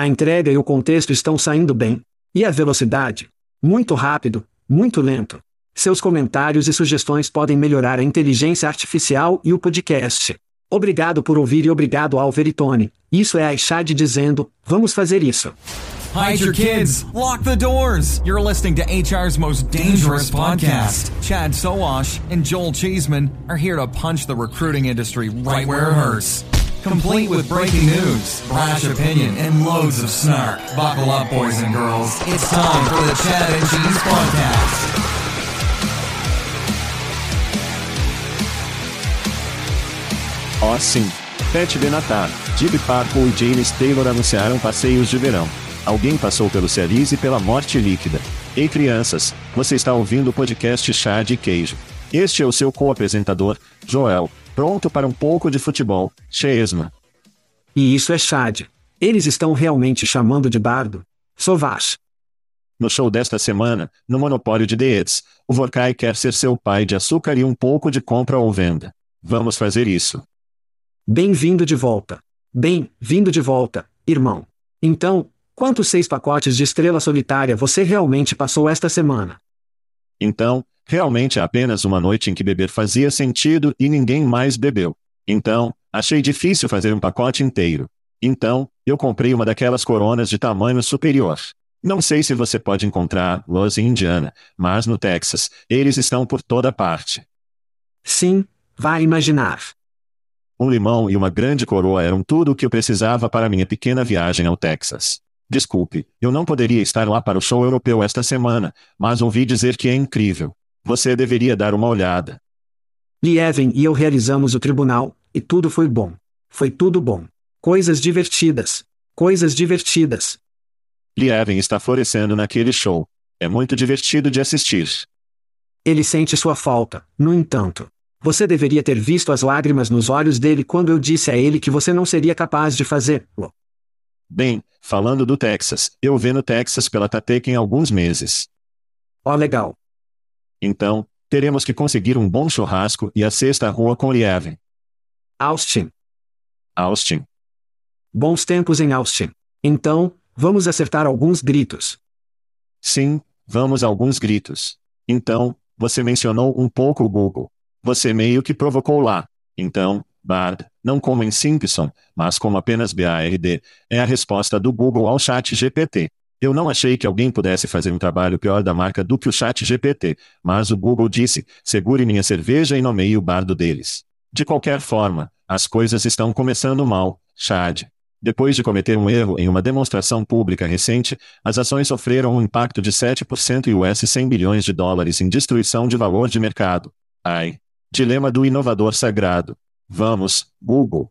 A entrega e o contexto estão saindo bem. E a velocidade? Muito rápido, muito lento. Seus comentários e sugestões podem melhorar a inteligência artificial e o podcast. Obrigado por ouvir e obrigado ao Veritone. Isso é a Chad dizendo: vamos fazer isso. Hide your kids. Lock the doors. You're listening to HR's most dangerous podcast. Chad Soash and Joel Cheeseman are here to punch the recruiting industry right where it hurts. Complete with breaking news, brash opinion, and loads of snark. Buckle up, boys and girls. It's time for the Chad and Cheese Podcast. Oh, sim. Pat Benatar, Jib Parko e James Taylor anunciaram passeios de verão. Alguém passou pelo Cerise e pela morte líquida. Ei crianças, você está ouvindo o podcast Chá de Queijo. Este é o seu co-apresentador, Joel, pronto para um pouco de futebol, Chesma. E isso é Chad. Eles estão realmente chamando de bardo. Sovash. No show desta semana, no Monopólio de Deeds, o Vorkai quer ser seu pai de açúcar e um pouco de compra ou venda. Vamos fazer isso. Bem-vindo de volta. Bem-vindo de volta, irmão. Então, Quantos seis pacotes de estrela solitária você realmente passou esta semana? Então, realmente é apenas uma noite em que beber fazia sentido e ninguém mais bebeu. Então, achei difícil fazer um pacote inteiro. Então, eu comprei uma daquelas coronas de tamanho superior. Não sei se você pode encontrar los em Indiana, mas no Texas, eles estão por toda parte. Sim, vá imaginar. Um limão e uma grande coroa eram tudo o que eu precisava para minha pequena viagem ao Texas. Desculpe, eu não poderia estar lá para o show europeu esta semana, mas ouvi dizer que é incrível. Você deveria dar uma olhada. Lieven e eu realizamos o tribunal, e tudo foi bom. Foi tudo bom. Coisas divertidas. Coisas divertidas. Lieven está florescendo naquele show. É muito divertido de assistir. Ele sente sua falta, no entanto. Você deveria ter visto as lágrimas nos olhos dele quando eu disse a ele que você não seria capaz de fazê-lo. Bem, falando do Texas, eu vê no Texas pela Tateca em alguns meses. Ó, oh, legal. Então, teremos que conseguir um bom churrasco e a sexta rua com Lieven. Austin. Austin. Bons tempos em Austin. Então, vamos acertar alguns gritos. Sim, vamos a alguns gritos. Então, você mencionou um pouco o Google. Você meio que provocou lá. Então, Bard, não como em Simpson, mas como apenas BARD, é a resposta do Google ao chat GPT. Eu não achei que alguém pudesse fazer um trabalho pior da marca do que o chat GPT, mas o Google disse, segure minha cerveja e nomeie o bardo deles. De qualquer forma, as coisas estão começando mal, Chad. Depois de cometer um erro em uma demonstração pública recente, as ações sofreram um impacto de 7% e US 100 bilhões de dólares em destruição de valor de mercado. Ai. Dilema do inovador sagrado. Vamos, Google.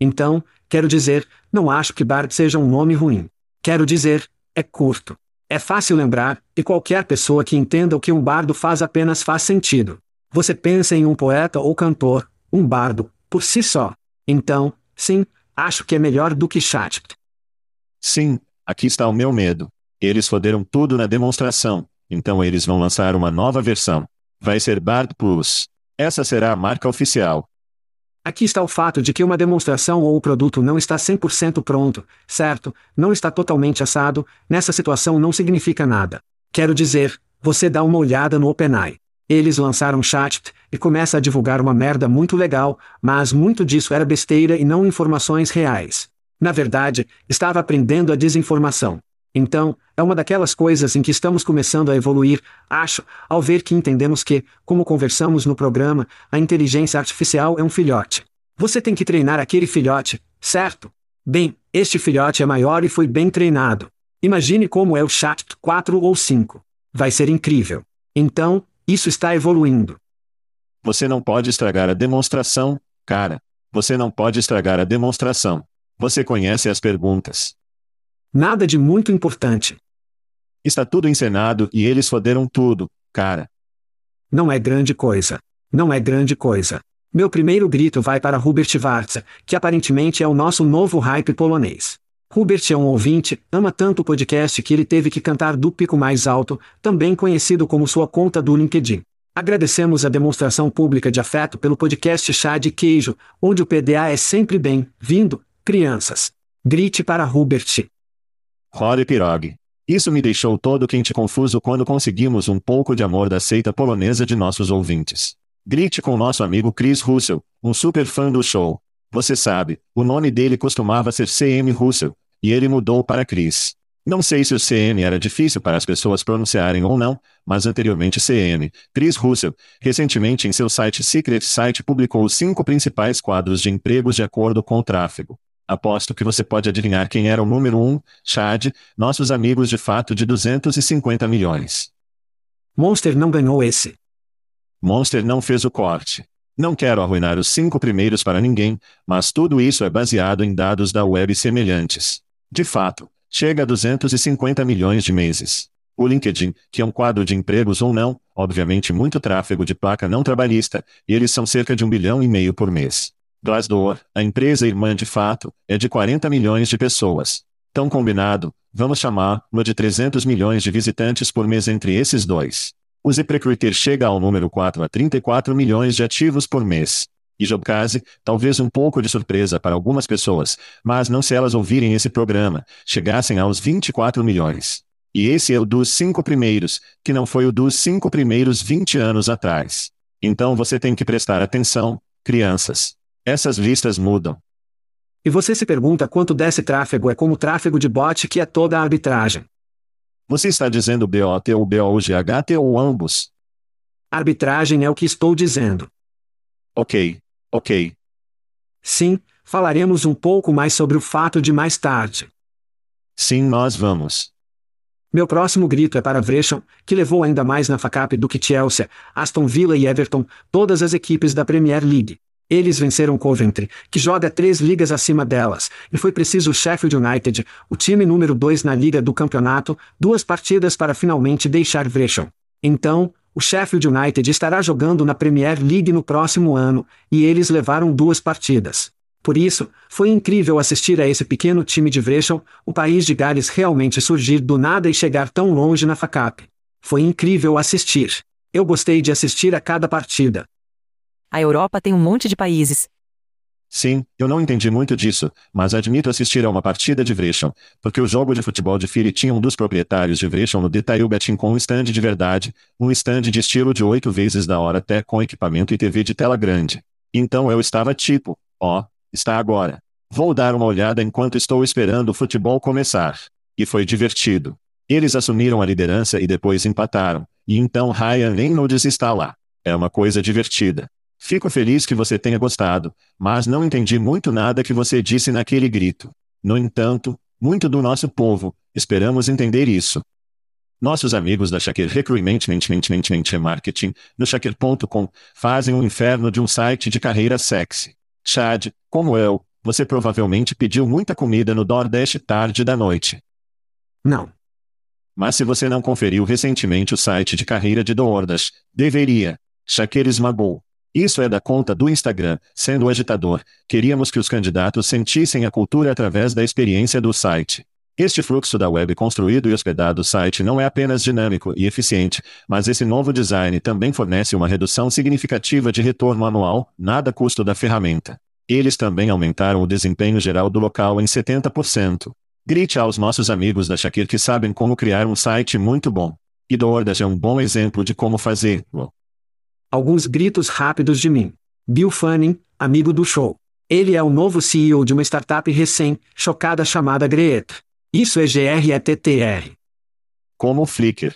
Então, quero dizer, não acho que Bard seja um nome ruim. Quero dizer, é curto. É fácil lembrar, e qualquer pessoa que entenda o que um bardo faz apenas faz sentido. Você pensa em um poeta ou cantor, um bardo, por si só. Então, sim, acho que é melhor do que chat. Sim, aqui está o meu medo. Eles foderam tudo na demonstração, então eles vão lançar uma nova versão. Vai ser Bard Plus. Essa será a marca oficial. Aqui está o fato de que uma demonstração ou o produto não está 100% pronto, certo? Não está totalmente assado, nessa situação não significa nada. Quero dizer, você dá uma olhada no OpenAI. Eles lançaram Chat e começa a divulgar uma merda muito legal, mas muito disso era besteira e não informações reais. Na verdade, estava aprendendo a desinformação. Então, é uma daquelas coisas em que estamos começando a evoluir, acho, ao ver que entendemos que, como conversamos no programa, a inteligência artificial é um filhote. Você tem que treinar aquele filhote, certo? Bem, este filhote é maior e foi bem treinado. Imagine como é o Chat 4 ou 5. Vai ser incrível. Então, isso está evoluindo. Você não pode estragar a demonstração, cara. Você não pode estragar a demonstração. Você conhece as perguntas. Nada de muito importante. Está tudo encenado e eles foderam tudo, cara. Não é grande coisa. Não é grande coisa. Meu primeiro grito vai para Hubert Warza, que aparentemente é o nosso novo hype polonês. Hubert é um ouvinte, ama tanto o podcast que ele teve que cantar do pico mais alto, também conhecido como sua conta do LinkedIn. Agradecemos a demonstração pública de afeto pelo podcast Chá de Queijo, onde o PDA é sempre bem-vindo, crianças. Grite para Hubert. Rory Pirog. Isso me deixou todo quente confuso quando conseguimos um pouco de amor da seita polonesa de nossos ouvintes. Grite com nosso amigo Chris Russell, um super fã do show. Você sabe, o nome dele costumava ser CM Russell, e ele mudou para Chris. Não sei se o CM era difícil para as pessoas pronunciarem ou não, mas anteriormente CM, Chris Russell, recentemente em seu site Secret Site publicou os cinco principais quadros de empregos de acordo com o tráfego. Aposto que você pode adivinhar quem era o número 1, um, Chad, nossos amigos de fato de 250 milhões. Monster não ganhou esse. Monster não fez o corte. Não quero arruinar os cinco primeiros para ninguém, mas tudo isso é baseado em dados da web semelhantes. De fato, chega a 250 milhões de meses. O LinkedIn, que é um quadro de empregos ou não, obviamente muito tráfego de placa não trabalhista, e eles são cerca de um bilhão e meio por mês. Glassdoor, a empresa irmã de fato, é de 40 milhões de pessoas. Tão combinado, vamos chamar-lo de 300 milhões de visitantes por mês entre esses dois. O ZipRecruiter chega ao número 4 a 34 milhões de ativos por mês. E Jobcase, talvez um pouco de surpresa para algumas pessoas, mas não se elas ouvirem esse programa, chegassem aos 24 milhões. E esse é o dos cinco primeiros, que não foi o dos cinco primeiros 20 anos atrás. Então você tem que prestar atenção, crianças. Essas listas mudam. E você se pergunta quanto desse tráfego é como tráfego de bot que é toda a arbitragem. Você está dizendo BOT ou BOGHT ou ambos? Arbitragem é o que estou dizendo. Ok, ok. Sim, falaremos um pouco mais sobre o fato de mais tarde. Sim, nós vamos. Meu próximo grito é para Vresham, que levou ainda mais na facap do que Chelsea, Aston Villa e Everton, todas as equipes da Premier League. Eles venceram Coventry, que joga três ligas acima delas, e foi preciso o Sheffield United, o time número 2 na liga do campeonato, duas partidas para finalmente deixar Vresham. Então, o Sheffield United estará jogando na Premier League no próximo ano, e eles levaram duas partidas. Por isso, foi incrível assistir a esse pequeno time de Vresham, o país de Gales realmente surgir do nada e chegar tão longe na FACAP. Foi incrível assistir. Eu gostei de assistir a cada partida. A Europa tem um monte de países. Sim, eu não entendi muito disso, mas admito assistir a uma partida de Vresham, porque o jogo de futebol de Philly tinha um dos proprietários de Vresham no Detail Betting com um stand de verdade, um stand de estilo de oito vezes da hora até com equipamento e TV de tela grande. Então eu estava tipo, ó, oh, está agora. Vou dar uma olhada enquanto estou esperando o futebol começar. E foi divertido. Eles assumiram a liderança e depois empataram, e então Ryan Reynolds está lá. É uma coisa divertida. Fico feliz que você tenha gostado, mas não entendi muito nada que você disse naquele grito. No entanto, muito do nosso povo, esperamos entender isso. Nossos amigos da Shaker Recruitment Marketing, no Shaker.com, fazem um inferno de um site de carreira sexy. Chad, como eu, você provavelmente pediu muita comida no DoorDash tarde da noite. Não. Mas se você não conferiu recentemente o site de carreira de DoorDash, deveria. Shaker esmagou. Isso é da conta do Instagram, sendo agitador. Queríamos que os candidatos sentissem a cultura através da experiência do site. Este fluxo da web construído e hospedado site não é apenas dinâmico e eficiente, mas esse novo design também fornece uma redução significativa de retorno anual, nada custo da ferramenta. Eles também aumentaram o desempenho geral do local em 70%. Grite aos nossos amigos da Shakir que sabem como criar um site muito bom. E DoorDash é um bom exemplo de como fazê-lo. Alguns gritos rápidos de mim. Bill Fanning, amigo do show. Ele é o novo CEO de uma startup recém-chocada chamada Greet. Isso é GRETTR. Como o Flickr.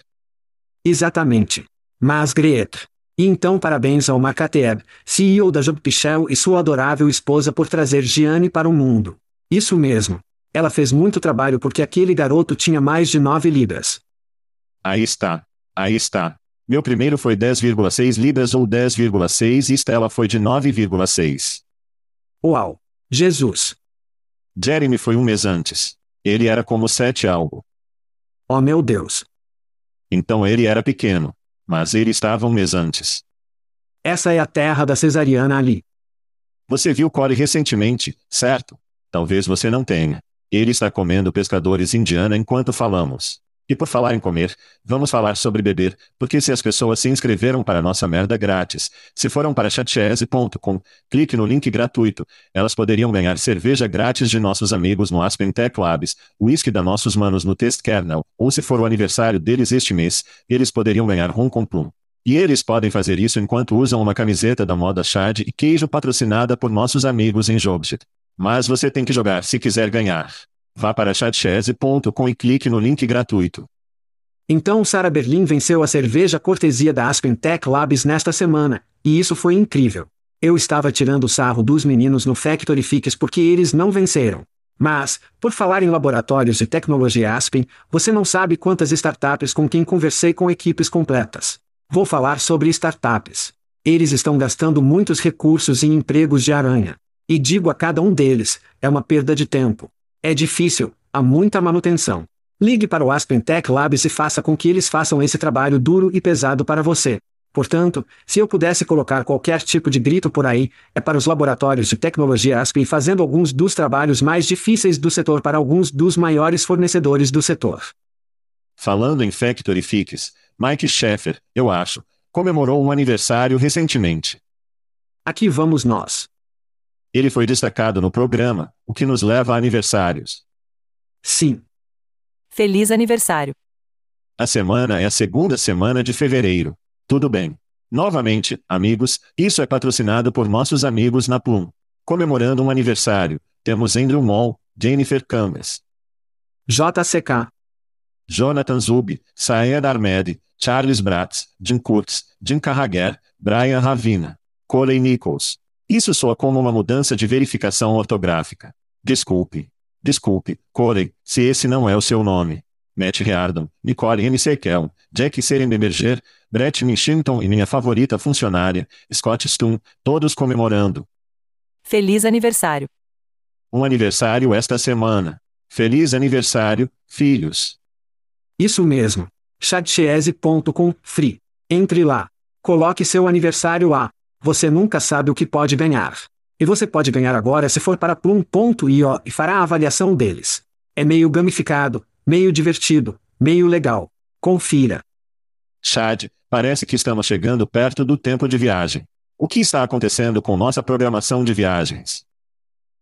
Exatamente. Mas Greet. E então parabéns ao Makateb, CEO da Job Pichel e sua adorável esposa por trazer Gianni para o mundo. Isso mesmo. Ela fez muito trabalho porque aquele garoto tinha mais de 9 libras. Aí está. Aí está. Meu primeiro foi 10,6 libras ou 10,6 e Stella foi de 9,6. Uau! Jesus! Jeremy foi um mês antes. Ele era como sete algo. Oh meu Deus! Então ele era pequeno. Mas ele estava um mês antes. Essa é a terra da cesariana ali. Você viu Corey recentemente, certo? Talvez você não tenha. Ele está comendo pescadores indiana enquanto falamos. E por falar em comer, vamos falar sobre beber, porque se as pessoas se inscreveram para nossa merda grátis, se foram para chatchese.com, clique no link gratuito, elas poderiam ganhar cerveja grátis de nossos amigos no Aspen Tech Labs, whisky da nossos manos no Test Kernel, ou se for o aniversário deles este mês, eles poderiam ganhar rum com plum. E eles podem fazer isso enquanto usam uma camiseta da moda Chad e queijo patrocinada por nossos amigos em Jobsit. Mas você tem que jogar se quiser ganhar. Vá para chatchese.com e clique no link gratuito. Então Sarah Berlin venceu a cerveja cortesia da Aspen Tech Labs nesta semana, e isso foi incrível. Eu estava tirando sarro dos meninos no Factory Fix porque eles não venceram. Mas, por falar em laboratórios de tecnologia Aspen, você não sabe quantas startups com quem conversei com equipes completas. Vou falar sobre startups. Eles estão gastando muitos recursos em empregos de aranha. E digo a cada um deles, é uma perda de tempo. É difícil, há muita manutenção. Ligue para o Aspen Tech Labs e faça com que eles façam esse trabalho duro e pesado para você. Portanto, se eu pudesse colocar qualquer tipo de grito por aí, é para os laboratórios de tecnologia Aspen fazendo alguns dos trabalhos mais difíceis do setor para alguns dos maiores fornecedores do setor. Falando em Factory Fix, Mike Sheffer, eu acho, comemorou um aniversário recentemente. Aqui vamos nós. Ele foi destacado no programa, o que nos leva a aniversários. Sim. Feliz aniversário. A semana é a segunda semana de fevereiro. Tudo bem. Novamente, amigos, isso é patrocinado por nossos amigos na Plum. Comemorando um aniversário, temos Andrew Moll, Jennifer Campbell, JCK, Jonathan Zub, Saed Ahmed, Charles Bratz, Jim Kurtz, Jim Carragher, Brian Ravina, Coley Nichols. Isso soa como uma mudança de verificação ortográfica. Desculpe. Desculpe, Corey, se esse não é o seu nome. Matt Riordan, Nicole M. Sekel, Jack Serenberger, Brett Minchington e minha favorita funcionária, Scott Stone, todos comemorando. Feliz aniversário. Um aniversário esta semana. Feliz aniversário, filhos. Isso mesmo. chatchese.com free. Entre lá. Coloque seu aniversário lá. Você nunca sabe o que pode ganhar. E você pode ganhar agora se for para plum.io e fará a avaliação deles. É meio gamificado, meio divertido, meio legal. Confira. Chad, parece que estamos chegando perto do tempo de viagem. O que está acontecendo com nossa programação de viagens?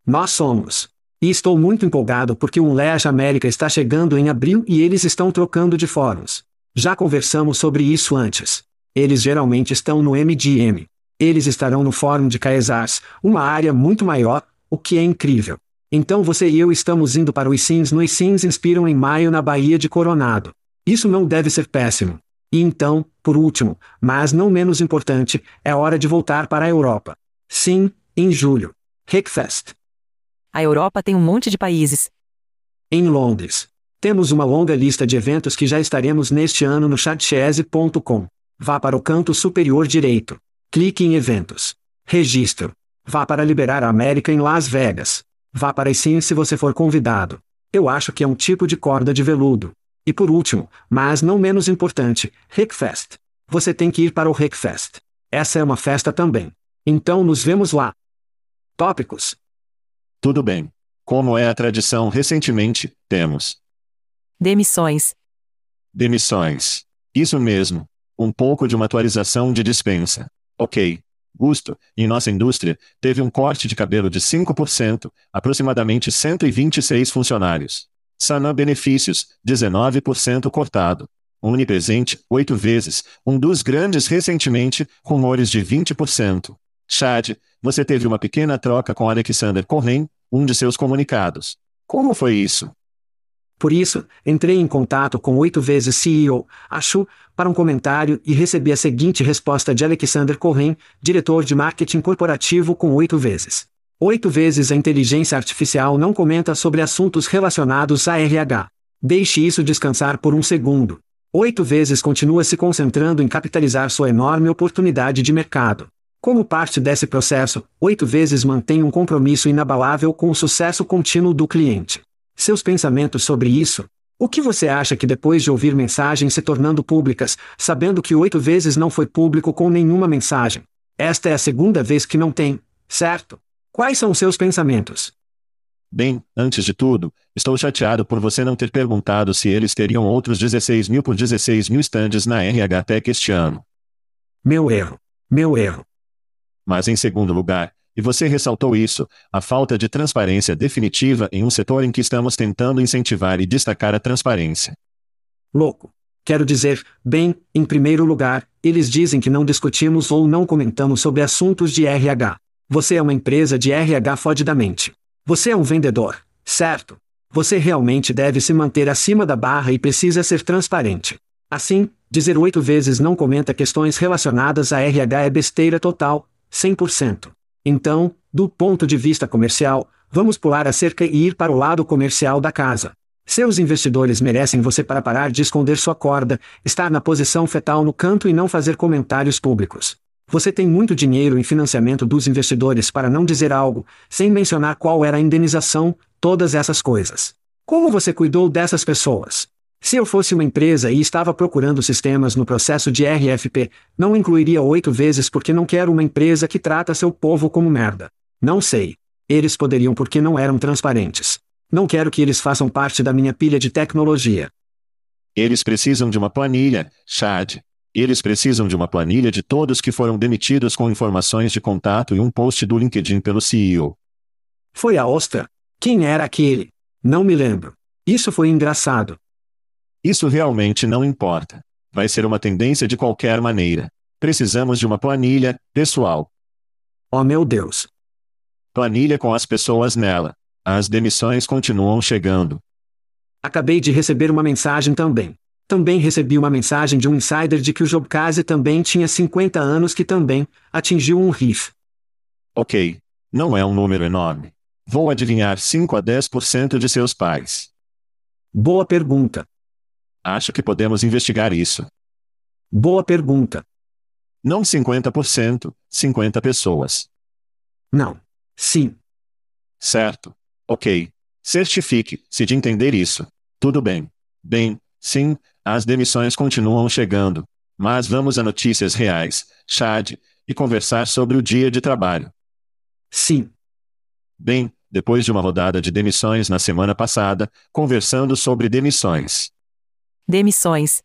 Nós somos. E estou muito empolgado porque o Unleash América está chegando em abril e eles estão trocando de fóruns. Já conversamos sobre isso antes. Eles geralmente estão no MDM. Eles estarão no Fórum de Caesars, uma área muito maior, o que é incrível. Então você e eu estamos indo para os Sims no Sims Inspiram em maio na Baía de Coronado. Isso não deve ser péssimo. E então, por último, mas não menos importante, é hora de voltar para a Europa. Sim, em julho. Hackfest. A Europa tem um monte de países. Em Londres. Temos uma longa lista de eventos que já estaremos neste ano no chatchese.com. Vá para o canto superior direito. Clique em Eventos. Registro. Vá para Liberar a América em Las Vegas. Vá para a sim se você for convidado. Eu acho que é um tipo de corda de veludo. E por último, mas não menos importante, Hackfest. Você tem que ir para o Hackfest. Essa é uma festa também. Então nos vemos lá. Tópicos. Tudo bem. Como é a tradição recentemente, temos Demissões. Demissões. Isso mesmo. Um pouco de uma atualização de dispensa. Ok. Gusto, em nossa indústria, teve um corte de cabelo de 5%, aproximadamente 126 funcionários. Sanam Benefícios, 19% cortado. Unipresente, 8 vezes, um dos grandes recentemente, rumores de 20%. Chad, você teve uma pequena troca com Alexander Cohen, um de seus comunicados. Como foi isso? Por isso, entrei em contato com oito vezes CEO, acho, para um comentário e recebi a seguinte resposta de Alexander Cohen, diretor de marketing corporativo com oito vezes. Oito vezes a inteligência artificial não comenta sobre assuntos relacionados a RH. Deixe isso descansar por um segundo. Oito vezes continua se concentrando em capitalizar sua enorme oportunidade de mercado. Como parte desse processo, oito vezes mantém um compromisso inabalável com o sucesso contínuo do cliente. Seus pensamentos sobre isso? O que você acha que depois de ouvir mensagens se tornando públicas, sabendo que oito vezes não foi público com nenhuma mensagem? Esta é a segunda vez que não tem, certo? Quais são seus pensamentos? Bem, antes de tudo, estou chateado por você não ter perguntado se eles teriam outros 16 mil por 16 mil stands na RH Tech este ano. Meu erro. Meu erro. Mas em segundo lugar, e você ressaltou isso, a falta de transparência definitiva em um setor em que estamos tentando incentivar e destacar a transparência. Louco. Quero dizer, bem, em primeiro lugar, eles dizem que não discutimos ou não comentamos sobre assuntos de RH. Você é uma empresa de RH fodidamente. Você é um vendedor, certo? Você realmente deve se manter acima da barra e precisa ser transparente. Assim, dizer oito vezes não comenta questões relacionadas a RH é besteira total, 100%. Então, do ponto de vista comercial, vamos pular a cerca e ir para o lado comercial da casa. Seus investidores merecem você para parar de esconder sua corda, estar na posição fetal no canto e não fazer comentários públicos. Você tem muito dinheiro em financiamento dos investidores para não dizer algo, sem mencionar qual era a indenização, todas essas coisas. Como você cuidou dessas pessoas? Se eu fosse uma empresa e estava procurando sistemas no processo de RFP, não incluiria oito vezes porque não quero uma empresa que trata seu povo como merda. Não sei. Eles poderiam porque não eram transparentes. Não quero que eles façam parte da minha pilha de tecnologia. Eles precisam de uma planilha, Chad. Eles precisam de uma planilha de todos que foram demitidos com informações de contato e um post do LinkedIn pelo CEO. Foi a Ostra? Quem era aquele? Não me lembro. Isso foi engraçado. Isso realmente não importa. Vai ser uma tendência de qualquer maneira. Precisamos de uma planilha, pessoal. Oh meu Deus. Planilha com as pessoas nela. As demissões continuam chegando. Acabei de receber uma mensagem também. Também recebi uma mensagem de um insider de que o Jobcase também tinha 50 anos que também atingiu um riff. Ok. Não é um número enorme. Vou adivinhar 5 a 10% de seus pais. Boa pergunta. Acho que podemos investigar isso. Boa pergunta. Não 50%, 50 pessoas. Não. Sim. Certo. Ok. Certifique-se de entender isso. Tudo bem. Bem, sim, as demissões continuam chegando. Mas vamos a notícias reais, Chad, e conversar sobre o dia de trabalho. Sim. Bem, depois de uma rodada de demissões na semana passada, conversando sobre demissões. Demissões.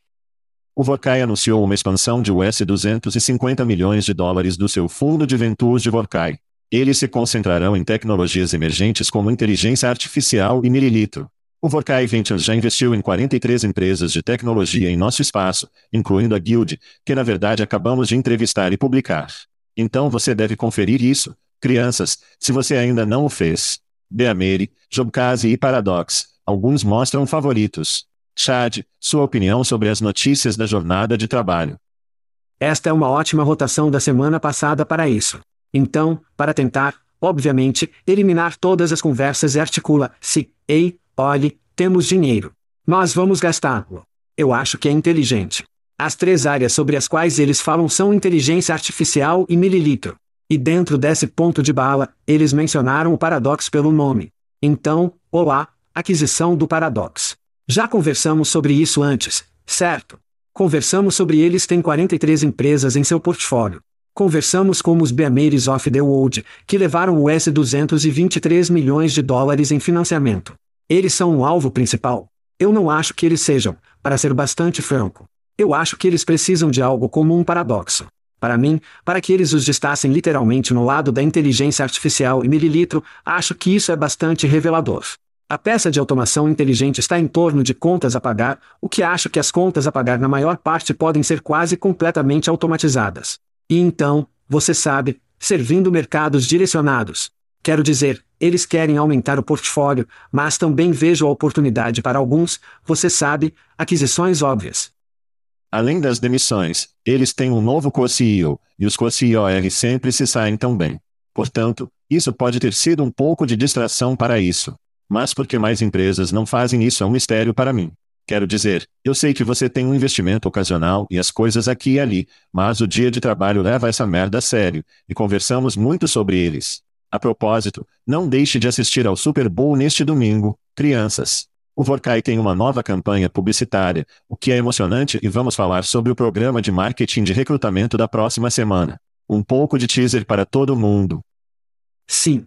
O Vorkai anunciou uma expansão de US 250 milhões de dólares do seu fundo de ventures de Vorkai. Eles se concentrarão em tecnologias emergentes como inteligência artificial e mililitro. O Vorkai Ventures já investiu em 43 empresas de tecnologia em nosso espaço, incluindo a Guild, que na verdade acabamos de entrevistar e publicar. Então você deve conferir isso, crianças, se você ainda não o fez. Beameri, Jobcase e Paradox, alguns mostram favoritos. Chad, sua opinião sobre as notícias da jornada de trabalho. Esta é uma ótima rotação da semana passada para isso. Então, para tentar, obviamente, eliminar todas as conversas e articula-se, ei, olhe, temos dinheiro. Nós vamos gastá-lo. Eu acho que é inteligente. As três áreas sobre as quais eles falam são inteligência artificial e mililitro. E dentro desse ponto de bala, eles mencionaram o Paradox pelo nome. Então, olá, aquisição do Paradox. Já conversamos sobre isso antes, certo? Conversamos sobre eles têm 43 empresas em seu portfólio. Conversamos com os Beameiros of the World, que levaram US 223 milhões de dólares em financiamento. Eles são o alvo principal. Eu não acho que eles sejam, para ser bastante franco. Eu acho que eles precisam de algo como um paradoxo. Para mim, para que eles os destassem literalmente no lado da inteligência artificial e mililitro, acho que isso é bastante revelador. A peça de automação inteligente está em torno de contas a pagar, o que acho que as contas a pagar na maior parte podem ser quase completamente automatizadas. E então, você sabe, servindo mercados direcionados. Quero dizer, eles querem aumentar o portfólio, mas também vejo a oportunidade para alguns, você sabe, aquisições óbvias. Além das demissões, eles têm um novo co-CEO, e os co-CEOs sempre se saem tão bem. Portanto, isso pode ter sido um pouco de distração para isso. Mas por que mais empresas não fazem isso é um mistério para mim. Quero dizer, eu sei que você tem um investimento ocasional e as coisas aqui e ali, mas o dia de trabalho leva essa merda a sério, e conversamos muito sobre eles. A propósito, não deixe de assistir ao Super Bowl neste domingo, crianças. O Vorkai tem uma nova campanha publicitária, o que é emocionante e vamos falar sobre o programa de marketing de recrutamento da próxima semana. Um pouco de teaser para todo mundo. Sim.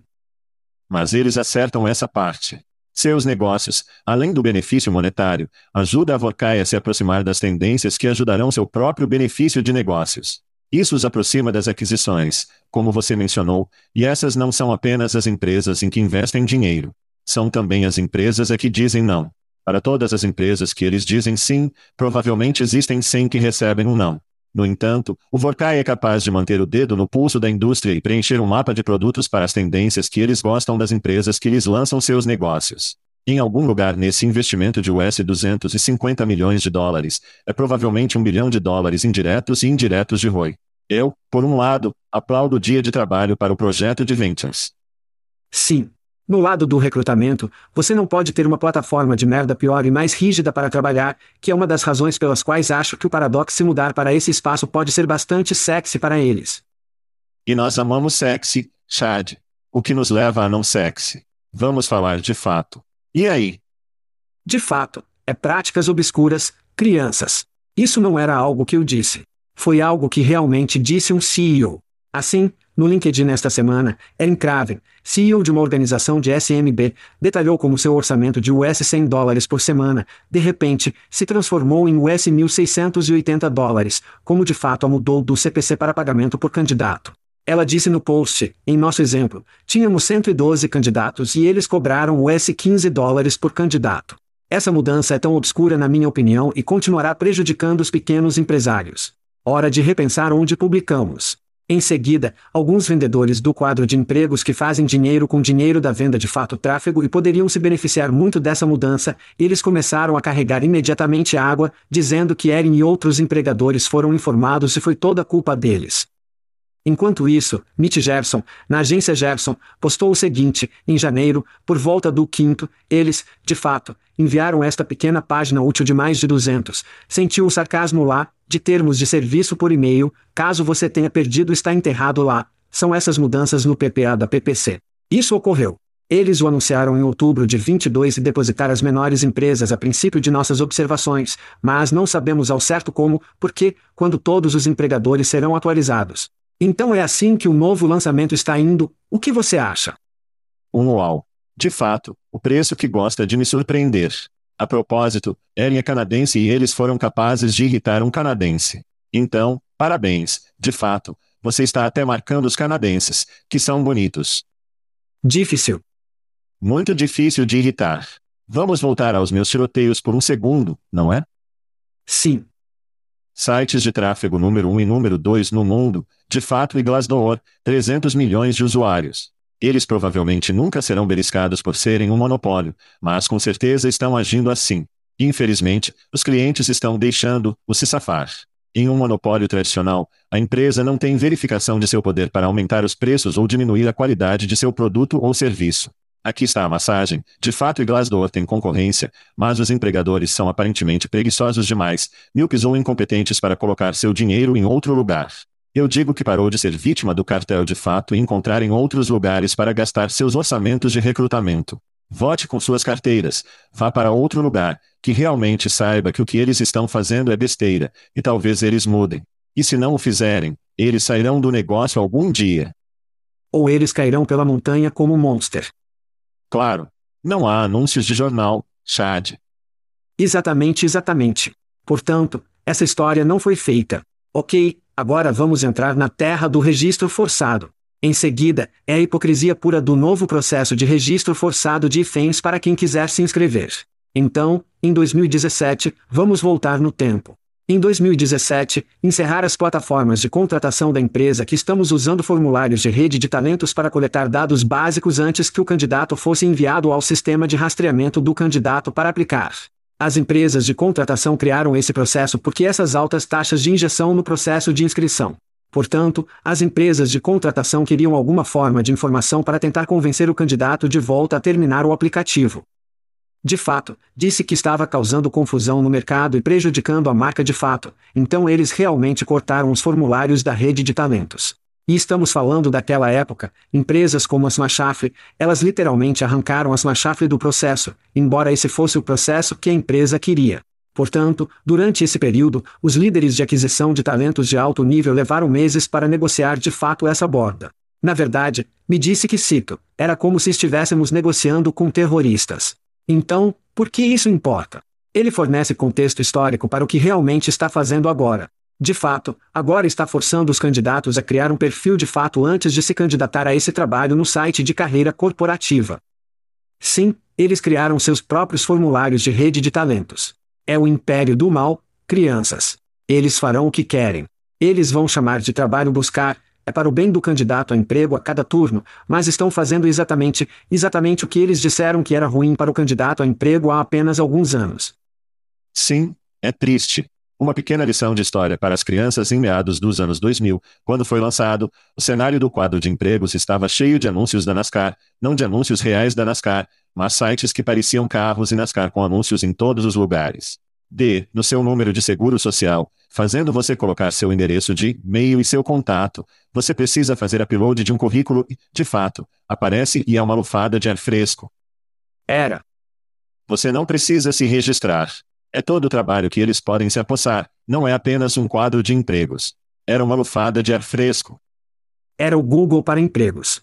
Mas eles acertam essa parte. Seus negócios, além do benefício monetário, ajudam a Vorkai a se aproximar das tendências que ajudarão seu próprio benefício de negócios. Isso os aproxima das aquisições, como você mencionou, e essas não são apenas as empresas em que investem dinheiro. São também as empresas a que dizem não. Para todas as empresas que eles dizem sim, provavelmente existem 100 que recebem um não. No entanto, o Vorkai é capaz de manter o dedo no pulso da indústria e preencher um mapa de produtos para as tendências que eles gostam das empresas que lhes lançam seus negócios. Em algum lugar nesse investimento de US 250 milhões de dólares, é provavelmente um bilhão de dólares indiretos e indiretos de ROI. Eu, por um lado, aplaudo o dia de trabalho para o projeto de Ventures. Sim. No lado do recrutamento, você não pode ter uma plataforma de merda pior e mais rígida para trabalhar, que é uma das razões pelas quais acho que o Paradox se mudar para esse espaço pode ser bastante sexy para eles. E nós amamos sexy, Chad. O que nos leva a não sexy. Vamos falar de fato. E aí? De fato, é práticas obscuras, crianças. Isso não era algo que eu disse. Foi algo que realmente disse um CEO. Assim, no LinkedIn esta semana, Erin Craven, CEO de uma organização de SMB, detalhou como seu orçamento de US 100 dólares por semana, de repente, se transformou em US 1.680 dólares, como de fato a mudou do CPC para pagamento por candidato. Ela disse no post, em nosso exemplo, tínhamos 112 candidatos e eles cobraram US 15 dólares por candidato. Essa mudança é tão obscura na minha opinião e continuará prejudicando os pequenos empresários. Hora de repensar onde publicamos. Em seguida, alguns vendedores do quadro de empregos que fazem dinheiro com dinheiro da venda de fato tráfego e poderiam se beneficiar muito dessa mudança, eles começaram a carregar imediatamente água, dizendo que Erin e outros empregadores foram informados e foi toda culpa deles. Enquanto isso, Mitch Gerson, na agência Gerson, postou o seguinte: em janeiro, por volta do quinto, eles, de fato, enviaram esta pequena página útil de mais de 200. Sentiu o sarcasmo lá, de termos de serviço por e-mail, caso você tenha perdido está enterrado lá. São essas mudanças no PPA da PPC. Isso ocorreu. Eles o anunciaram em outubro de 22 e depositaram as menores empresas a princípio de nossas observações, mas não sabemos ao certo como, porque, quando todos os empregadores serão atualizados. Então é assim que o novo lançamento está indo, o que você acha? Um uau. De fato, o preço que gosta de me surpreender. A propósito, Eren é canadense e eles foram capazes de irritar um canadense. Então, parabéns, de fato, você está até marcando os canadenses, que são bonitos. Difícil. Muito difícil de irritar. Vamos voltar aos meus tiroteios por um segundo, não é? Sim. Sites de tráfego número 1 e número 2 no mundo, de fato e Glassdoor, 300 milhões de usuários. Eles provavelmente nunca serão beliscados por serem um monopólio, mas com certeza estão agindo assim. Infelizmente, os clientes estão deixando-o se safar. Em um monopólio tradicional, a empresa não tem verificação de seu poder para aumentar os preços ou diminuir a qualidade de seu produto ou serviço. Aqui está a massagem. De fato, Glassdoor tem concorrência, mas os empregadores são aparentemente preguiçosos demais, míopes ou incompetentes para colocar seu dinheiro em outro lugar. Eu digo que parou de ser vítima do cartel de fato e encontrar em outros lugares para gastar seus orçamentos de recrutamento. Vote com suas carteiras. Vá para outro lugar, que realmente saiba que o que eles estão fazendo é besteira, e talvez eles mudem. E se não o fizerem, eles sairão do negócio algum dia. Ou eles cairão pela montanha como um monster. Claro. Não há anúncios de jornal, Chad. Exatamente, exatamente. Portanto, essa história não foi feita. Ok, agora vamos entrar na terra do registro forçado. Em seguida, é a hipocrisia pura do novo processo de registro forçado de IFENS para quem quiser se inscrever. Então, em 2017, vamos voltar no tempo. Em 2017, encerrar as plataformas de contratação da empresa que estamos usando formulários de rede de talentos para coletar dados básicos antes que o candidato fosse enviado ao sistema de rastreamento do candidato para aplicar. As empresas de contratação criaram esse processo porque essas altas taxas de injeção no processo de inscrição. Portanto, as empresas de contratação queriam alguma forma de informação para tentar convencer o candidato de volta a terminar o aplicativo. De fato, disse que estava causando confusão no mercado e prejudicando a marca de fato, então eles realmente cortaram os formulários da rede de talentos. E estamos falando daquela época, empresas como a Smashafre, elas literalmente arrancaram a Smashafre do processo, embora esse fosse o processo que a empresa queria. Portanto, durante esse período, os líderes de aquisição de talentos de alto nível levaram meses para negociar de fato essa borda. Na verdade, me disse que cito, era como se estivéssemos negociando com terroristas. Então, por que isso importa? Ele fornece contexto histórico para o que realmente está fazendo agora. De fato, agora está forçando os candidatos a criar um perfil de fato antes de se candidatar a esse trabalho no site de carreira corporativa. Sim, eles criaram seus próprios formulários de rede de talentos. É o império do mal, crianças. Eles farão o que querem. Eles vão chamar de trabalho buscar, é para o bem do candidato a emprego a cada turno, mas estão fazendo exatamente, exatamente o que eles disseram que era ruim para o candidato a emprego há apenas alguns anos. Sim, é triste. Uma pequena lição de história para as crianças em meados dos anos 2000, quando foi lançado, o cenário do quadro de empregos estava cheio de anúncios da NASCAR, não de anúncios reais da NASCAR, mas sites que pareciam carros e NASCAR com anúncios em todos os lugares. D. No seu número de seguro social, fazendo você colocar seu endereço de e-mail e seu contato, você precisa fazer upload de um currículo e, de fato, aparece e é uma lufada de ar fresco. Era. Você não precisa se registrar. É todo o trabalho que eles podem se apossar, não é apenas um quadro de empregos. Era uma lufada de ar fresco. Era o Google para empregos.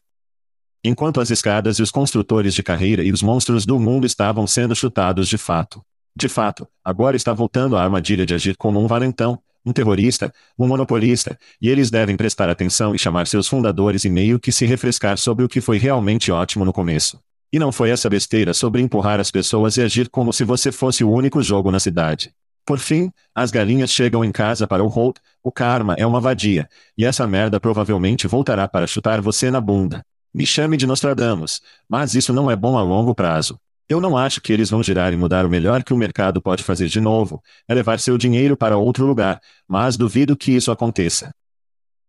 Enquanto as escadas e os construtores de carreira e os monstros do mundo estavam sendo chutados de fato. De fato, agora está voltando à armadilha de agir como um valentão, um terrorista, um monopolista, e eles devem prestar atenção e chamar seus fundadores e meio que se refrescar sobre o que foi realmente ótimo no começo. E não foi essa besteira sobre empurrar as pessoas e agir como se você fosse o único jogo na cidade. Por fim, as galinhas chegam em casa para o Holt, o karma é uma vadia, e essa merda provavelmente voltará para chutar você na bunda. Me chame de Nostradamus, mas isso não é bom a longo prazo. Eu não acho que eles vão girar e mudar o melhor que o mercado pode fazer de novo, é levar seu dinheiro para outro lugar, mas duvido que isso aconteça.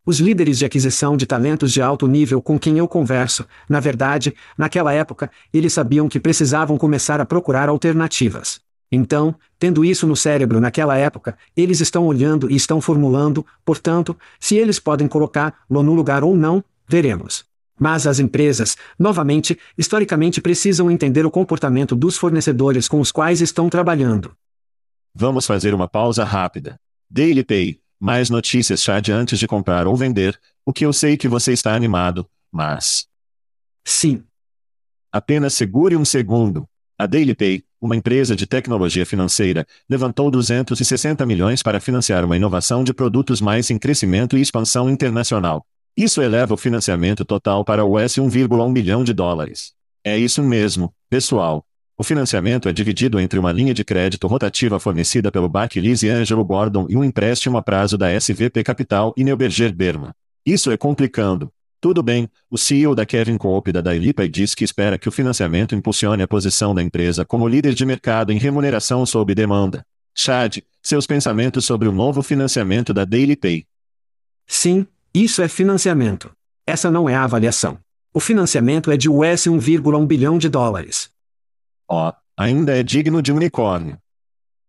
Os líderes de aquisição de talentos de alto nível com quem eu converso, na verdade, naquela época, eles sabiam que precisavam começar a procurar alternativas. Então, tendo isso no cérebro naquela época, eles estão olhando e estão formulando, portanto, se eles podem colocá-lo no lugar ou não, veremos. Mas as empresas, novamente, historicamente precisam entender o comportamento dos fornecedores com os quais estão trabalhando. Vamos fazer uma pausa rápida. Daily Pay. Mais notícias Chad antes de comprar ou vender, o que eu sei que você está animado, mas. Sim. Apenas segure um segundo. A Daily Pay, uma empresa de tecnologia financeira, levantou 260 milhões para financiar uma inovação de produtos mais em crescimento e expansão internacional. Isso eleva o financiamento total para US 1,1 milhão de dólares. É isso mesmo, pessoal. O financiamento é dividido entre uma linha de crédito rotativa fornecida pelo Barclays e Angelo Gordon e um empréstimo a prazo da SVP Capital e Neuberger Berman. Isso é complicando. Tudo bem, o CEO da Kevin Coop da Dailipa diz que espera que o financiamento impulsione a posição da empresa como líder de mercado em remuneração sob demanda. Chad, seus pensamentos sobre o novo financiamento da Daily Pay. Sim, isso é financiamento. Essa não é a avaliação. O financiamento é de US 1,1 bilhão de dólares. Ó, oh, ainda é digno de unicórnio.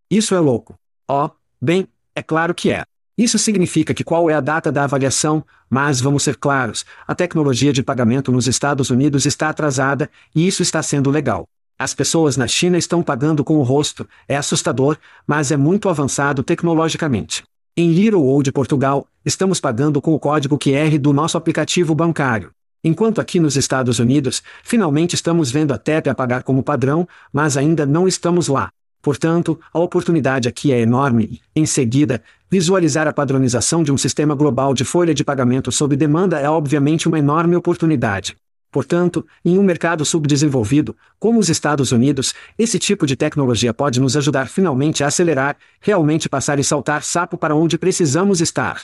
Isso é louco. Ó, oh, bem, é claro que é. Isso significa que qual é a data da avaliação, mas vamos ser claros, a tecnologia de pagamento nos Estados Unidos está atrasada, e isso está sendo legal. As pessoas na China estão pagando com o rosto, é assustador, mas é muito avançado tecnologicamente. Em Little Old Portugal, estamos pagando com o código QR do nosso aplicativo bancário. Enquanto aqui nos Estados Unidos, finalmente estamos vendo a TEP a pagar como padrão, mas ainda não estamos lá. Portanto, a oportunidade aqui é enorme em seguida, visualizar a padronização de um sistema global de folha de pagamento sob demanda é obviamente uma enorme oportunidade. Portanto, em um mercado subdesenvolvido, como os Estados Unidos, esse tipo de tecnologia pode nos ajudar finalmente a acelerar, realmente passar e saltar sapo para onde precisamos estar.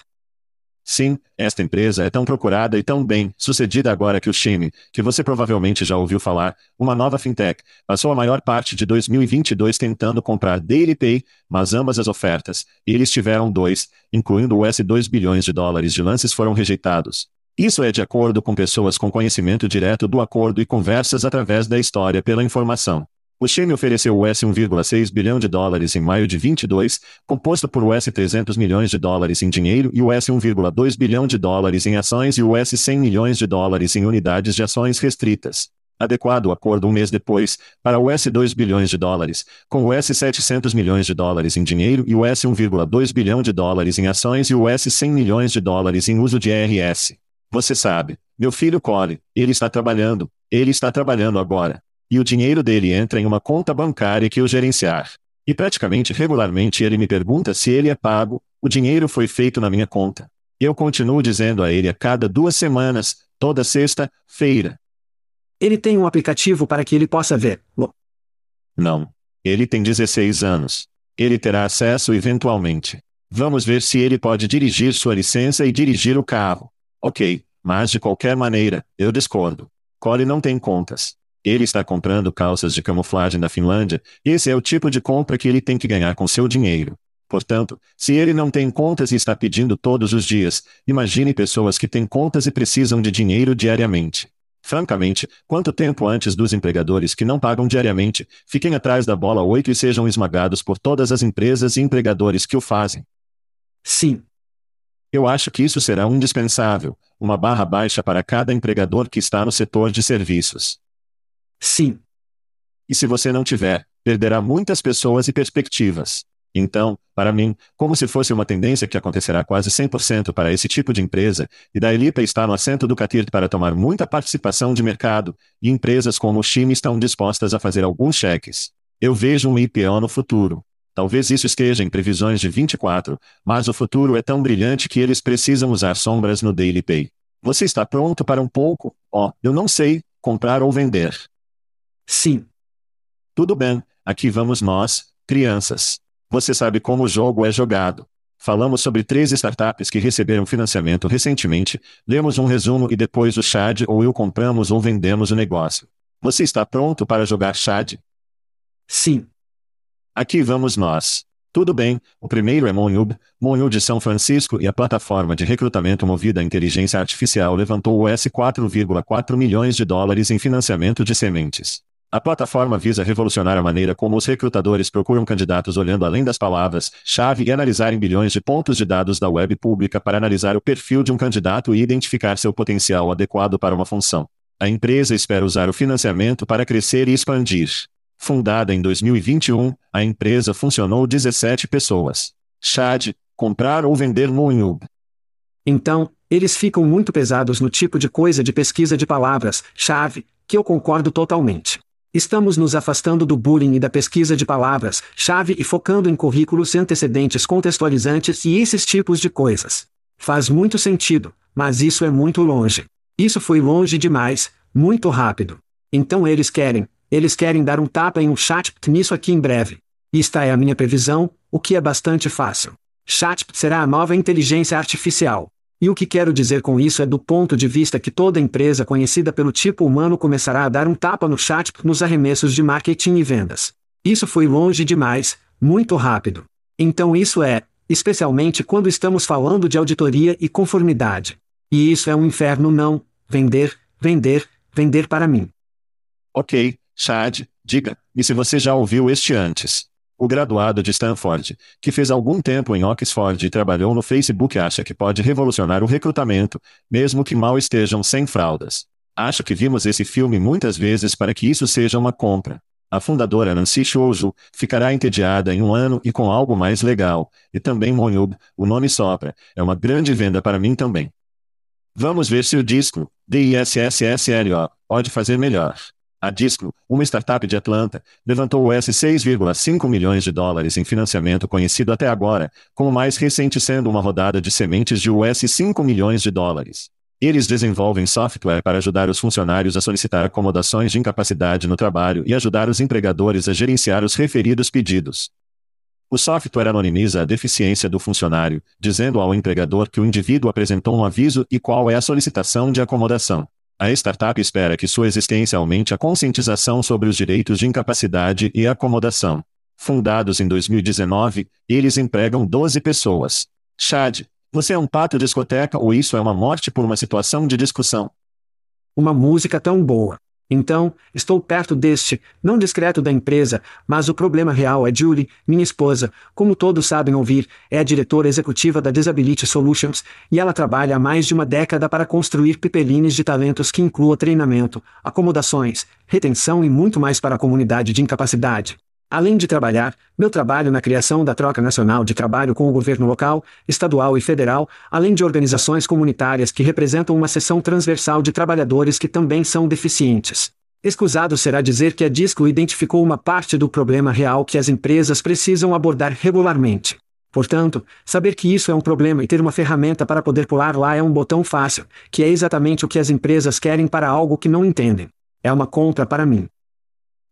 Sim, esta empresa é tão procurada e tão bem sucedida agora que o Shime, que você provavelmente já ouviu falar, uma nova fintech, passou a maior parte de 2022 tentando comprar DailyPay, mas ambas as ofertas, e eles tiveram dois, incluindo US 2 bilhões de dólares de lances foram rejeitados. Isso é de acordo com pessoas com conhecimento direto do acordo e conversas através da história pela informação. O Shane ofereceu US 1,6 bilhão de dólares em maio de 22, composto por US 300 milhões de dólares em dinheiro e US 1,2 bilhão de dólares em ações e US 100 milhões de dólares em unidades de ações restritas. Adequado o acordo um mês depois, para US 2 bilhões de dólares, com US 700 milhões de dólares em dinheiro e US 1,2 bilhão de dólares em ações e US 100 milhões de dólares em uso de RS. Você sabe, meu filho Corey, ele está trabalhando, ele está trabalhando agora e o dinheiro dele entra em uma conta bancária que eu gerenciar. E praticamente regularmente ele me pergunta se ele é pago, o dinheiro foi feito na minha conta. Eu continuo dizendo a ele a cada duas semanas, toda sexta-feira. Ele tem um aplicativo para que ele possa ver. Não. Ele tem 16 anos. Ele terá acesso eventualmente. Vamos ver se ele pode dirigir sua licença e dirigir o carro. Ok, mas de qualquer maneira, eu discordo. Cole não tem contas. Ele está comprando calças de camuflagem na Finlândia, esse é o tipo de compra que ele tem que ganhar com seu dinheiro. Portanto, se ele não tem contas e está pedindo todos os dias, imagine pessoas que têm contas e precisam de dinheiro diariamente. Francamente, quanto tempo antes dos empregadores que não pagam diariamente, fiquem atrás da bola 8 e sejam esmagados por todas as empresas e empregadores que o fazem? Sim. Eu acho que isso será indispensável, uma barra baixa para cada empregador que está no setor de serviços. Sim. E se você não tiver, perderá muitas pessoas e perspectivas. Então, para mim, como se fosse uma tendência que acontecerá quase 100% para esse tipo de empresa, e da Elipa está no assento do CATIRT para tomar muita participação de mercado, e empresas como o Chime estão dispostas a fazer alguns cheques. Eu vejo um IPO no futuro. Talvez isso esteja em previsões de 24, mas o futuro é tão brilhante que eles precisam usar sombras no Daily Pay. Você está pronto para um pouco, ó, oh, eu não sei, comprar ou vender. Sim. Tudo bem, aqui vamos nós, crianças. Você sabe como o jogo é jogado. Falamos sobre três startups que receberam financiamento recentemente, lemos um resumo e depois o Chad ou eu compramos ou vendemos o negócio. Você está pronto para jogar Chad? Sim. Aqui vamos nós. Tudo bem, o primeiro é Monhub, Monhub de São Francisco e a plataforma de recrutamento movida à inteligência artificial levantou US 4,4 milhões de dólares em financiamento de sementes. A plataforma visa revolucionar a maneira como os recrutadores procuram candidatos olhando além das palavras-chave e analisarem bilhões de pontos de dados da web pública para analisar o perfil de um candidato e identificar seu potencial adequado para uma função. A empresa espera usar o financiamento para crescer e expandir. Fundada em 2021, a empresa funcionou 17 pessoas. Chad, comprar ou vender Moonhub. Então, eles ficam muito pesados no tipo de coisa de pesquisa de palavras-chave, que eu concordo totalmente. Estamos nos afastando do bullying e da pesquisa de palavras-chave e focando em currículos antecedentes contextualizantes e esses tipos de coisas. Faz muito sentido, mas isso é muito longe. Isso foi longe demais, muito rápido. Então eles querem, eles querem dar um tapa em um chat nisso aqui em breve. Esta é a minha previsão, o que é bastante fácil. Chat será a nova inteligência artificial. E o que quero dizer com isso é do ponto de vista que toda empresa conhecida pelo tipo humano começará a dar um tapa no chat nos arremessos de marketing e vendas. Isso foi longe demais, muito rápido. Então isso é, especialmente quando estamos falando de auditoria e conformidade. E isso é um inferno não, vender, vender, vender para mim. Ok, Chad, diga, e se você já ouviu este antes? O graduado de Stanford, que fez algum tempo em Oxford e trabalhou no Facebook, acha que pode revolucionar o recrutamento, mesmo que mal estejam sem fraldas. Acho que vimos esse filme muitas vezes para que isso seja uma compra. A fundadora Nancy Shoujo ficará entediada em um ano e com algo mais legal, e também Monhub, o nome sopra, é uma grande venda para mim também. Vamos ver se o disco, DISSSLO, pode fazer melhor. A Disco, uma startup de Atlanta, levantou US 6,5 milhões de dólares em financiamento conhecido até agora, com o mais recente sendo uma rodada de sementes de US 5 milhões de dólares. Eles desenvolvem software para ajudar os funcionários a solicitar acomodações de incapacidade no trabalho e ajudar os empregadores a gerenciar os referidos pedidos. O software anonimiza a deficiência do funcionário, dizendo ao empregador que o indivíduo apresentou um aviso e qual é a solicitação de acomodação. A startup espera que sua existência aumente a conscientização sobre os direitos de incapacidade e acomodação. Fundados em 2019, eles empregam 12 pessoas. Chad, você é um pato de discoteca ou isso é uma morte por uma situação de discussão? Uma música tão boa. Então, estou perto deste, não discreto da empresa, mas o problema real é Julie, minha esposa, como todos sabem ouvir, é a diretora executiva da Disability Solutions, e ela trabalha há mais de uma década para construir pipelines de talentos que inclua treinamento, acomodações, retenção e muito mais para a comunidade de incapacidade. Além de trabalhar, meu trabalho na criação da troca nacional de trabalho com o governo local, estadual e federal, além de organizações comunitárias que representam uma seção transversal de trabalhadores que também são deficientes. Escusado será dizer que a Disco identificou uma parte do problema real que as empresas precisam abordar regularmente. Portanto, saber que isso é um problema e ter uma ferramenta para poder pular lá é um botão fácil, que é exatamente o que as empresas querem para algo que não entendem. É uma compra para mim.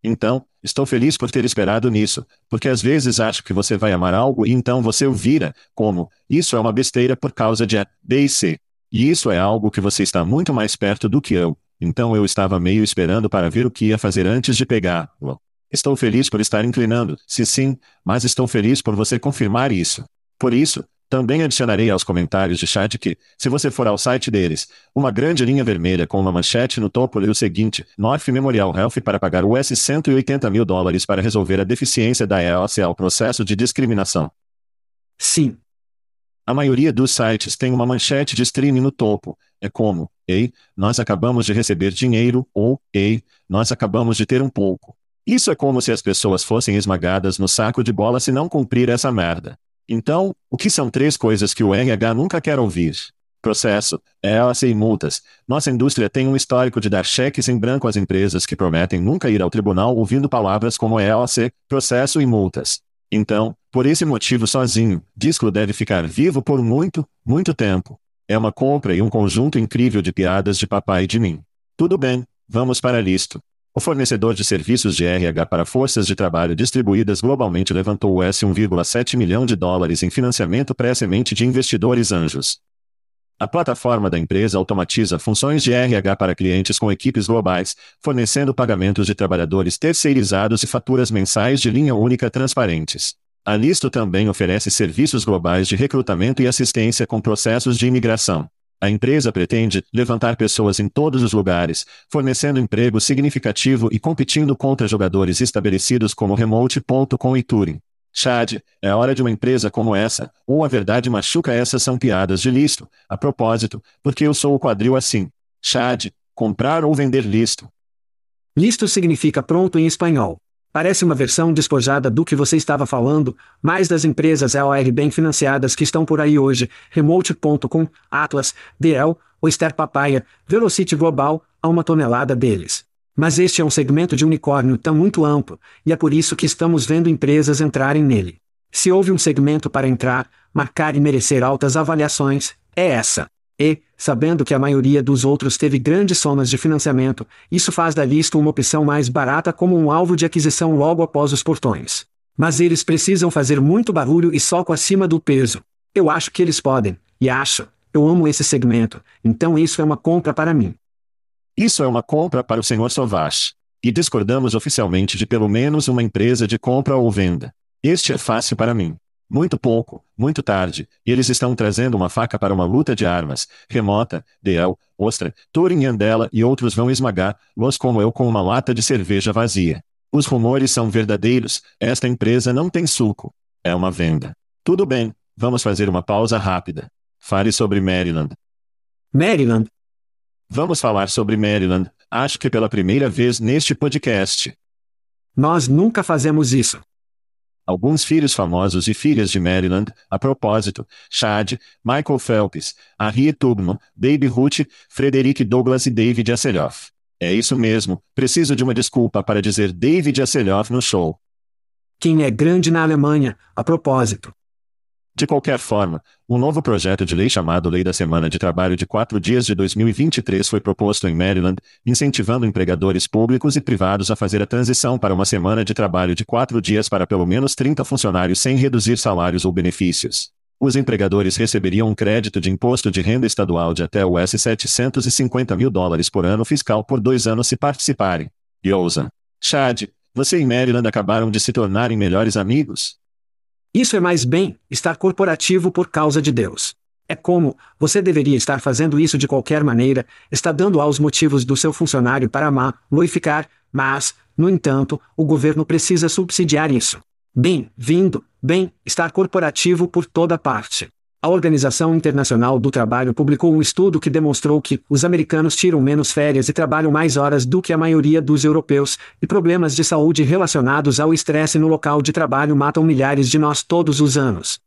Então, estou feliz por ter esperado nisso, porque às vezes acho que você vai amar algo e então você o vira, como, isso é uma besteira por causa de A, B e C. E isso é algo que você está muito mais perto do que eu, então eu estava meio esperando para ver o que ia fazer antes de pegar-lo. Estou feliz por estar inclinando, se sim, mas estou feliz por você confirmar isso. Por isso, também adicionarei aos comentários de chat que, se você for ao site deles, uma grande linha vermelha com uma manchete no topo lê o seguinte: North Memorial Health para pagar US 180 mil dólares para resolver a deficiência da EOC ao processo de discriminação. Sim. A maioria dos sites tem uma manchete de streaming no topo. É como, ei, nós acabamos de receber dinheiro, ou, ei, nós acabamos de ter um pouco. Isso é como se as pessoas fossem esmagadas no saco de bola se não cumprir essa merda. Então, o que são três coisas que o RH nunca quer ouvir? Processo, ELC e multas. Nossa indústria tem um histórico de dar cheques em branco às empresas que prometem nunca ir ao tribunal ouvindo palavras como ELC, processo e multas. Então, por esse motivo sozinho, Disco deve ficar vivo por muito, muito tempo. É uma compra e um conjunto incrível de piadas de papai e de mim. Tudo bem, vamos para a lista. O fornecedor de serviços de RH para forças de trabalho distribuídas globalmente levantou US 1,7 milhão de dólares em financiamento pré-semente de investidores anjos. A plataforma da empresa automatiza funções de RH para clientes com equipes globais, fornecendo pagamentos de trabalhadores terceirizados e faturas mensais de linha única transparentes. A Listo também oferece serviços globais de recrutamento e assistência com processos de imigração. A empresa pretende levantar pessoas em todos os lugares, fornecendo emprego significativo e competindo contra jogadores estabelecidos como Remote.com e Turing. Chad, é hora de uma empresa como essa, ou a verdade machuca essas são piadas de listo, a propósito, porque eu sou o quadril assim. Chad, comprar ou vender listo. Listo significa pronto em espanhol. Parece uma versão despojada do que você estava falando, mais das empresas EOR bem financiadas que estão por aí hoje, Remote.com, Atlas, DL, Oyster Papaya, Velocity Global, há uma tonelada deles. Mas este é um segmento de unicórnio tão muito amplo, e é por isso que estamos vendo empresas entrarem nele. Se houve um segmento para entrar, marcar e merecer altas avaliações, é essa. E, sabendo que a maioria dos outros teve grandes somas de financiamento, isso faz da lista uma opção mais barata como um alvo de aquisição logo após os portões. Mas eles precisam fazer muito barulho e soco acima do peso. Eu acho que eles podem, e acho, eu amo esse segmento, então isso é uma compra para mim. Isso é uma compra para o Sr. Sovash. E discordamos oficialmente de pelo menos uma empresa de compra ou venda. Este é fácil para mim. Muito pouco, muito tarde, e eles estão trazendo uma faca para uma luta de armas, remota, Deel, Ostra, Turing Andela e outros vão esmagar-los como eu com uma lata de cerveja vazia. Os rumores são verdadeiros, esta empresa não tem suco. É uma venda. Tudo bem, vamos fazer uma pausa rápida. Fale sobre Maryland. Maryland? Vamos falar sobre Maryland, acho que pela primeira vez neste podcast. Nós nunca fazemos isso. Alguns filhos famosos e filhas de Maryland, a propósito, Chad, Michael Phelps, Harriet Tubman, Baby Ruth, Frederick Douglass e David Hasselhoff. É isso mesmo, preciso de uma desculpa para dizer David Hasselhoff no show. Quem é grande na Alemanha, a propósito. De qualquer forma, um novo projeto de lei chamado Lei da Semana de Trabalho de Quatro Dias de 2023 foi proposto em Maryland, incentivando empregadores públicos e privados a fazer a transição para uma semana de trabalho de quatro dias para pelo menos 30 funcionários sem reduzir salários ou benefícios. Os empregadores receberiam um crédito de imposto de renda estadual de até US 750 mil dólares por ano fiscal por dois anos se participarem. Yosan. Chad, você e Maryland acabaram de se tornarem melhores amigos? Isso é mais bem, estar corporativo por causa de Deus. É como, você deveria estar fazendo isso de qualquer maneira, está dando aos motivos do seu funcionário para amá-lo mas, no entanto, o governo precisa subsidiar isso. Bem-vindo, bem, estar corporativo por toda parte. A Organização Internacional do Trabalho publicou um estudo que demonstrou que os americanos tiram menos férias e trabalham mais horas do que a maioria dos europeus, e problemas de saúde relacionados ao estresse no local de trabalho matam milhares de nós todos os anos.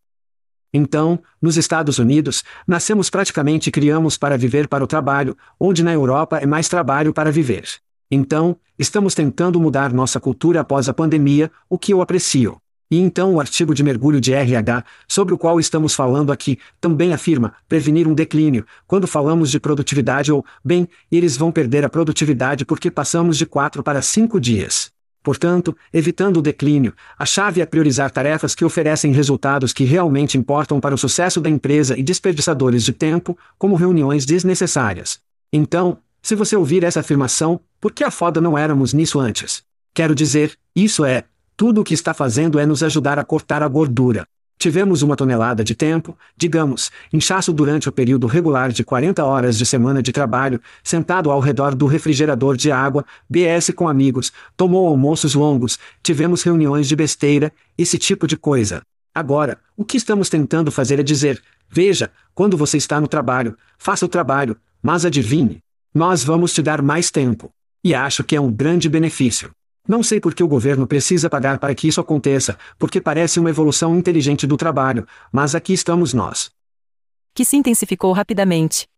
Então, nos Estados Unidos, nascemos praticamente e criamos para viver para o trabalho, onde na Europa é mais trabalho para viver. Então, estamos tentando mudar nossa cultura após a pandemia, o que eu aprecio. E então o artigo de mergulho de RH, sobre o qual estamos falando aqui, também afirma prevenir um declínio. Quando falamos de produtividade ou, bem, eles vão perder a produtividade porque passamos de quatro para cinco dias. Portanto, evitando o declínio, a chave é priorizar tarefas que oferecem resultados que realmente importam para o sucesso da empresa e desperdiçadores de tempo, como reuniões desnecessárias. Então, se você ouvir essa afirmação, por que a foda não éramos nisso antes? Quero dizer, isso é, tudo o que está fazendo é nos ajudar a cortar a gordura. Tivemos uma tonelada de tempo, digamos, inchaço durante o período regular de 40 horas de semana de trabalho, sentado ao redor do refrigerador de água, BS com amigos, tomou almoços longos, tivemos reuniões de besteira, esse tipo de coisa. Agora, o que estamos tentando fazer é dizer: veja, quando você está no trabalho, faça o trabalho, mas adivinhe, nós vamos te dar mais tempo. E acho que é um grande benefício. Não sei por que o governo precisa pagar para que isso aconteça, porque parece uma evolução inteligente do trabalho, mas aqui estamos nós. Que se intensificou rapidamente.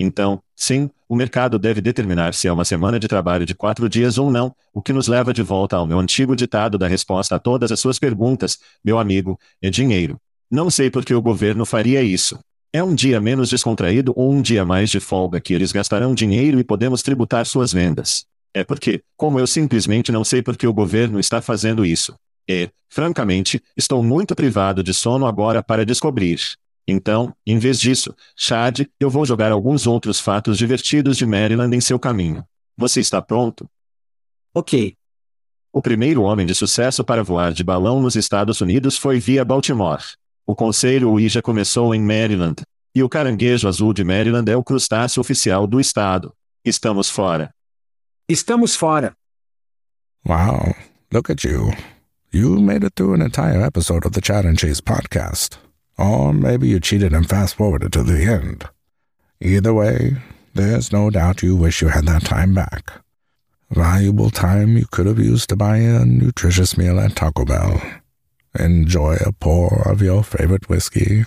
Então, sim, o mercado deve determinar se é uma semana de trabalho de quatro dias ou não, o que nos leva de volta ao meu antigo ditado da resposta a todas as suas perguntas, meu amigo, é dinheiro. Não sei por que o governo faria isso. É um dia menos descontraído ou um dia mais de folga que eles gastarão dinheiro e podemos tributar suas vendas. É porque, como eu simplesmente não sei por que o governo está fazendo isso. E, francamente, estou muito privado de sono agora para descobrir. Então, em vez disso, Chad, eu vou jogar alguns outros fatos divertidos de Maryland em seu caminho. Você está pronto? Ok. O primeiro homem de sucesso para voar de balão nos Estados Unidos foi via Baltimore. O conselho Ouija começou em Maryland. E o caranguejo azul de Maryland é o crustáceo oficial do estado. Estamos fora. Estamos fora. Wow, look at you. You made it through an entire episode of the Chat and Chase podcast. Or maybe you cheated and fast forwarded to the end. Either way, there's no doubt you wish you had that time back. Valuable time you could have used to buy a nutritious meal at Taco Bell, enjoy a pour of your favorite whiskey,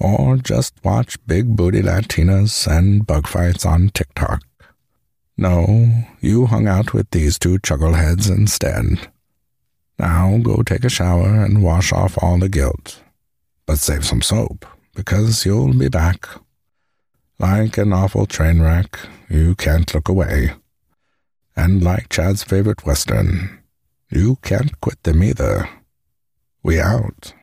or just watch big booty Latinas and bug fights on TikTok. No, you hung out with these two chuckleheads instead. Now go take a shower and wash off all the guilt. But save some soap, because you'll be back. Like an awful train wreck, you can't look away. And like Chad's favorite Western, you can't quit them either. We out.